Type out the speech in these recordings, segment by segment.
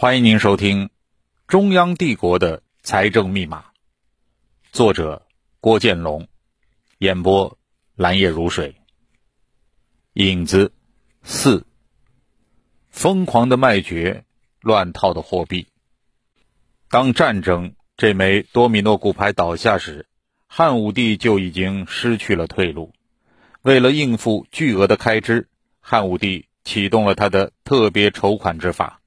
欢迎您收听《中央帝国的财政密码》，作者郭建龙，演播蓝叶如水。影子四：疯狂的卖爵，乱套的货币。当战争这枚多米诺骨牌倒下时，汉武帝就已经失去了退路。为了应付巨额的开支，汉武帝启动了他的特别筹款之法。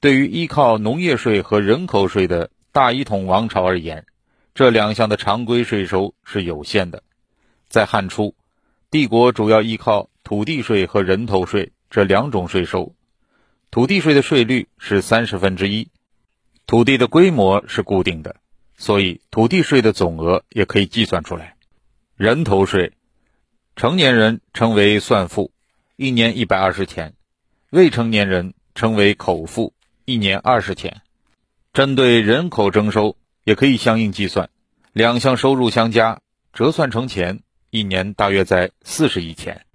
对于依靠农业税和人口税的大一统王朝而言，这两项的常规税收是有限的。在汉初，帝国主要依靠土地税和人头税这两种税收。土地税的税率是三十分之一，土地的规模是固定的，所以土地税的总额也可以计算出来。人头税，成年人称为算赋，一年一百二十钱；未成年人称为口赋。一年二十钱，针对人口征收也可以相应计算，两项收入相加，折算成钱，一年大约在四十亿钱。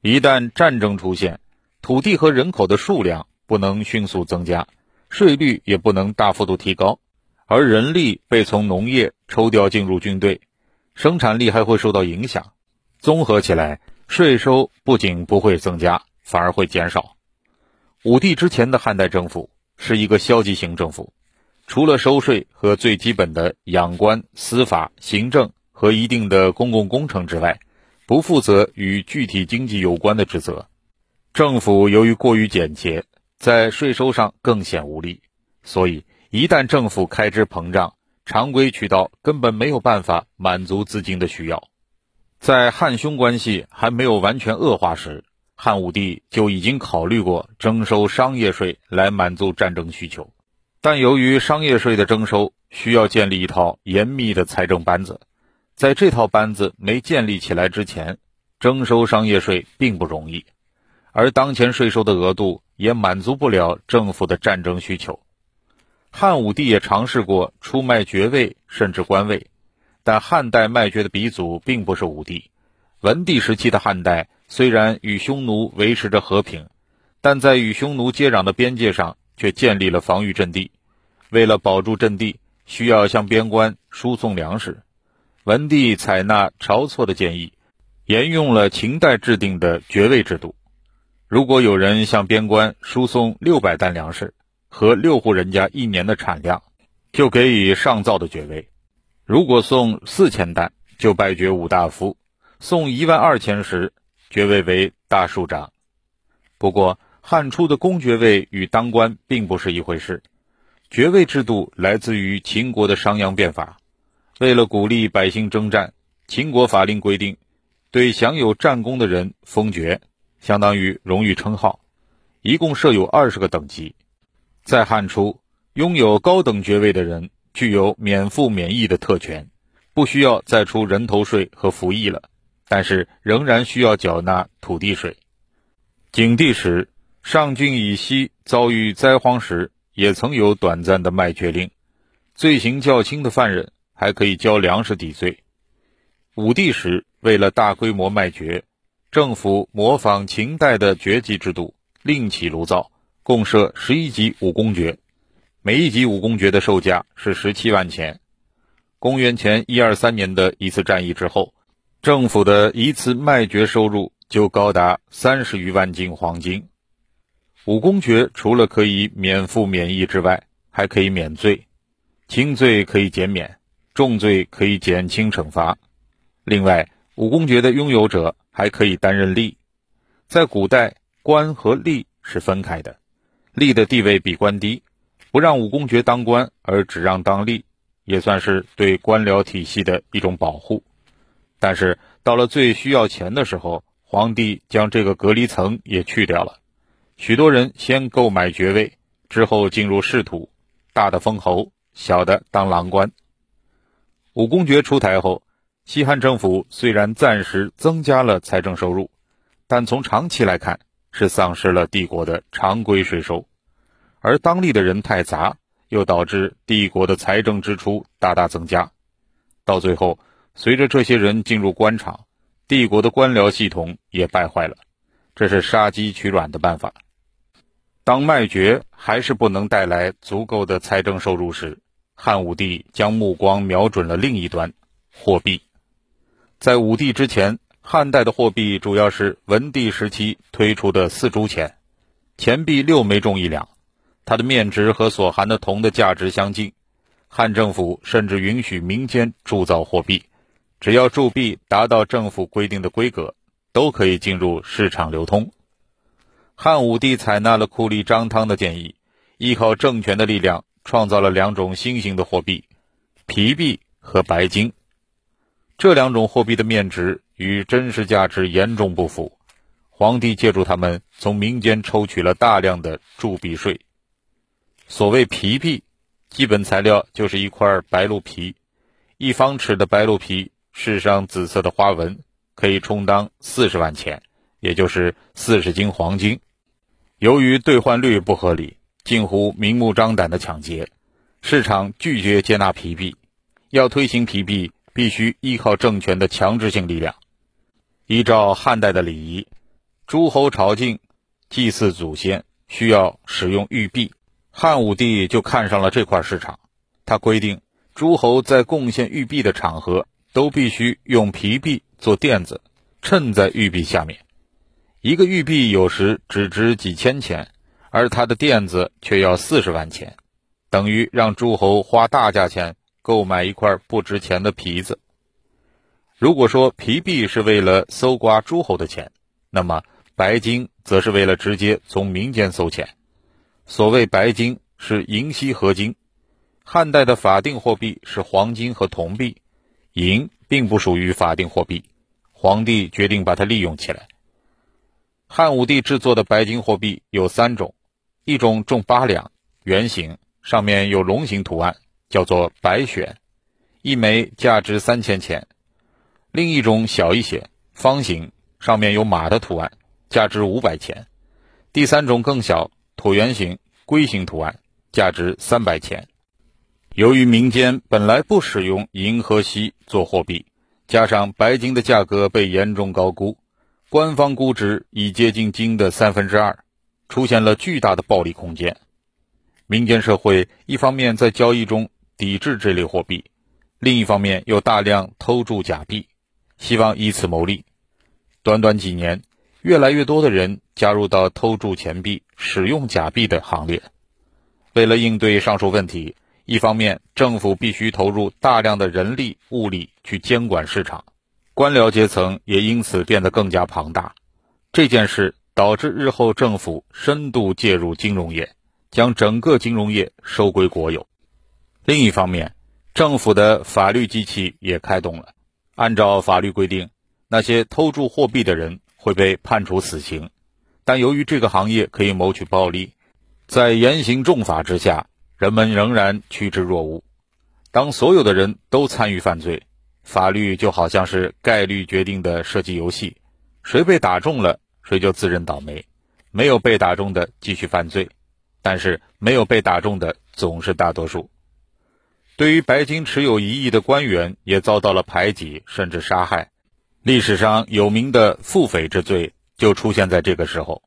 一旦战争出现，土地和人口的数量不能迅速增加，税率也不能大幅度提高，而人力被从农业抽调进入军队，生产力还会受到影响。综合起来，税收不仅不会增加，反而会减少。武帝之前的汉代政府。是一个消极型政府，除了收税和最基本的养官、司法、行政和一定的公共工程之外，不负责与具体经济有关的职责。政府由于过于简洁，在税收上更显无力，所以一旦政府开支膨胀，常规渠道根本没有办法满足资金的需要。在汉匈关系还没有完全恶化时。汉武帝就已经考虑过征收商业税来满足战争需求，但由于商业税的征收需要建立一套严密的财政班子，在这套班子没建立起来之前，征收商业税并不容易，而当前税收的额度也满足不了政府的战争需求。汉武帝也尝试过出卖爵位甚至官位，但汉代卖爵的鼻祖并不是武帝，文帝时期的汉代。虽然与匈奴维持着和平，但在与匈奴接壤的边界上却建立了防御阵地。为了保住阵地，需要向边关输送粮食。文帝采纳晁错的建议，沿用了秦代制定的爵位制度。如果有人向边关输送六百担粮食和六户人家一年的产量，就给予上造的爵位；如果送四千担，就拜爵五大夫；送一万二千石。爵位为大庶长，不过汉初的公爵位与当官并不是一回事。爵位制度来自于秦国的商鞅变法，为了鼓励百姓征战，秦国法令规定，对享有战功的人封爵，相当于荣誉称号，一共设有二十个等级。在汉初，拥有高等爵位的人具有免赋免役的特权，不需要再出人头税和服役了。但是仍然需要缴纳土地税。景帝时，上郡以西遭遇灾荒时，也曾有短暂的卖爵令，罪行较轻的犯人还可以交粮食抵罪。武帝时，为了大规模卖爵，政府模仿秦代的爵级制度，另起炉灶，共设十一级武功爵，每一级武功爵的售价是十七万钱。公元前一二三年的一次战役之后。政府的一次卖爵收入就高达三十余万斤黄金。武功爵除了可以免赋免役之外，还可以免罪，轻罪可以减免，重罪可以减轻惩罚。另外，武功爵的拥有者还可以担任吏。在古代，官和吏是分开的，吏的地位比官低，不让武功爵当官，而只让当吏，也算是对官僚体系的一种保护。但是到了最需要钱的时候，皇帝将这个隔离层也去掉了。许多人先购买爵位，之后进入仕途，大的封侯，小的当郎官。武功爵出台后，西汉政府虽然暂时增加了财政收入，但从长期来看是丧失了帝国的常规税收，而当地的人太杂，又导致帝国的财政支出大大增加，到最后。随着这些人进入官场，帝国的官僚系统也败坏了，这是杀鸡取卵的办法。当卖爵还是不能带来足够的财政收入时，汉武帝将目光瞄准了另一端——货币。在武帝之前，汉代的货币主要是文帝时期推出的四铢钱，钱币六枚重一两，它的面值和所含的铜的价值相近。汉政府甚至允许民间铸造货币，只要铸币达到政府规定的规格，都可以进入市场流通。汉武帝采纳了酷吏张汤的建议，依靠政权的力量，创造了两种新型的货币：皮币和白金。这两种货币的面值与真实价值严重不符，皇帝借助他们从民间抽取了大量的铸币税。所谓皮币，基本材料就是一块白鹿皮，一方尺的白鹿皮饰上紫色的花纹，可以充当四十万钱，也就是四十斤黄金。由于兑换率不合理，近乎明目张胆的抢劫，市场拒绝接纳皮币。要推行皮币，必须依靠政权的强制性力量。依照汉代的礼仪，诸侯朝觐、祭祀祖先需要使用玉璧。汉武帝就看上了这块市场，他规定诸侯在贡献玉璧的场合，都必须用皮币做垫子，衬在玉璧下面。一个玉璧有时只值几千钱，而它的垫子却要四十万钱，等于让诸侯花大价钱购买一块不值钱的皮子。如果说皮币是为了搜刮诸侯的钱，那么白金则是为了直接从民间搜钱。所谓白金是银锡合金，汉代的法定货币是黄金和铜币，银并不属于法定货币，皇帝决定把它利用起来。汉武帝制作的白金货币有三种，一种重八两，圆形，上面有龙形图案，叫做白选，一枚价值三千钱；另一种小一些，方形，上面有马的图案，价值五百钱；第三种更小，椭圆形，龟形图案，价值三百钱。由于民间本来不使用银河系做货币，加上白金的价格被严重高估。官方估值已接近金的三分之二，出现了巨大的暴利空间。民间社会一方面在交易中抵制这类货币，另一方面又大量偷铸假币，希望以此牟利。短短几年，越来越多的人加入到偷铸钱币、使用假币的行列。为了应对上述问题，一方面政府必须投入大量的人力物力去监管市场。官僚阶层也因此变得更加庞大，这件事导致日后政府深度介入金融业，将整个金融业收归国有。另一方面，政府的法律机器也开动了。按照法律规定，那些偷铸货币的人会被判处死刑，但由于这个行业可以谋取暴利，在严刑重罚之下，人们仍然趋之若鹜。当所有的人都参与犯罪。法律就好像是概率决定的射击游戏，谁被打中了，谁就自认倒霉；没有被打中的继续犯罪，但是没有被打中的总是大多数。对于白金持有一亿的官员，也遭到了排挤甚至杀害。历史上有名的腹诽之罪就出现在这个时候。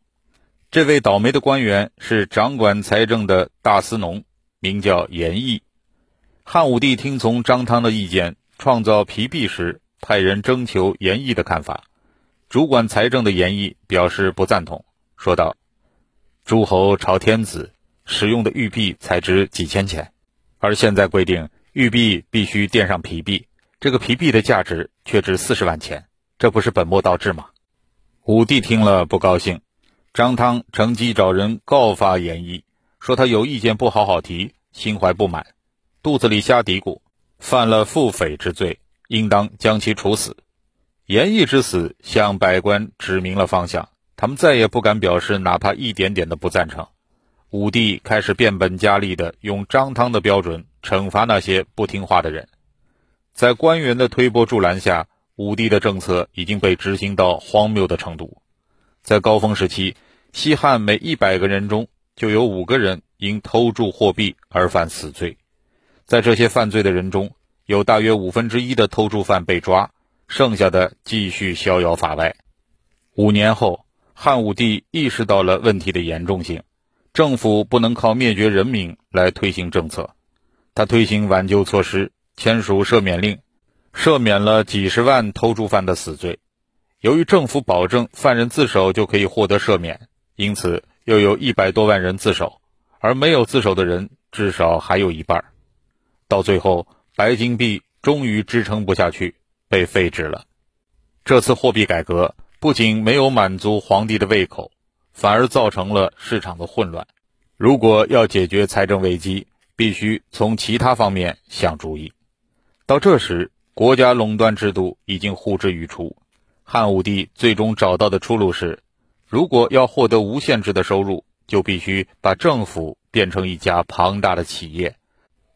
这位倒霉的官员是掌管财政的大司农，名叫严毅。汉武帝听从张汤的意见。创造皮币时，派人征求严毅的看法。主管财政的严毅表示不赞同，说道：“诸侯朝天子使用的玉璧才值几千钱，而现在规定玉璧必须垫上皮币，这个皮币的价值却值四十万钱，这不是本末倒置吗？”武帝听了不高兴，张汤乘机找人告发严毅，说他有意见不好好提，心怀不满，肚子里瞎嘀咕。犯了腹诽之罪，应当将其处死。严毅之死向百官指明了方向，他们再也不敢表示哪怕一点点的不赞成。武帝开始变本加厉地用张汤的标准惩罚那些不听话的人。在官员的推波助澜下，武帝的政策已经被执行到荒谬的程度。在高峰时期，西汉每一百个人中就有五个人因偷铸货币而犯死罪。在这些犯罪的人中，有大约五分之一的偷铸犯被抓，剩下的继续逍遥法外。五年后，汉武帝意识到了问题的严重性，政府不能靠灭绝人民来推行政策。他推行挽救措施，签署赦免令，赦免了几十万偷猪犯的死罪。由于政府保证犯人自首就可以获得赦免，因此又有一百多万人自首，而没有自首的人至少还有一半。到最后，白金币终于支撑不下去，被废止了。这次货币改革不仅没有满足皇帝的胃口，反而造成了市场的混乱。如果要解决财政危机，必须从其他方面想主意。到这时，国家垄断制度已经呼之欲出。汉武帝最终找到的出路是：如果要获得无限制的收入，就必须把政府变成一家庞大的企业。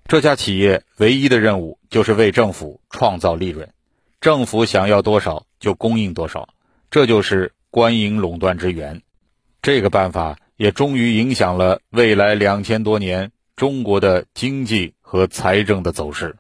这家企业唯一的任务就是为政府创造利润。政府想要多少就供应多少，这就是官营垄断之源。这个办法也终于影响了未来两千多年中国的经济和财政的走势。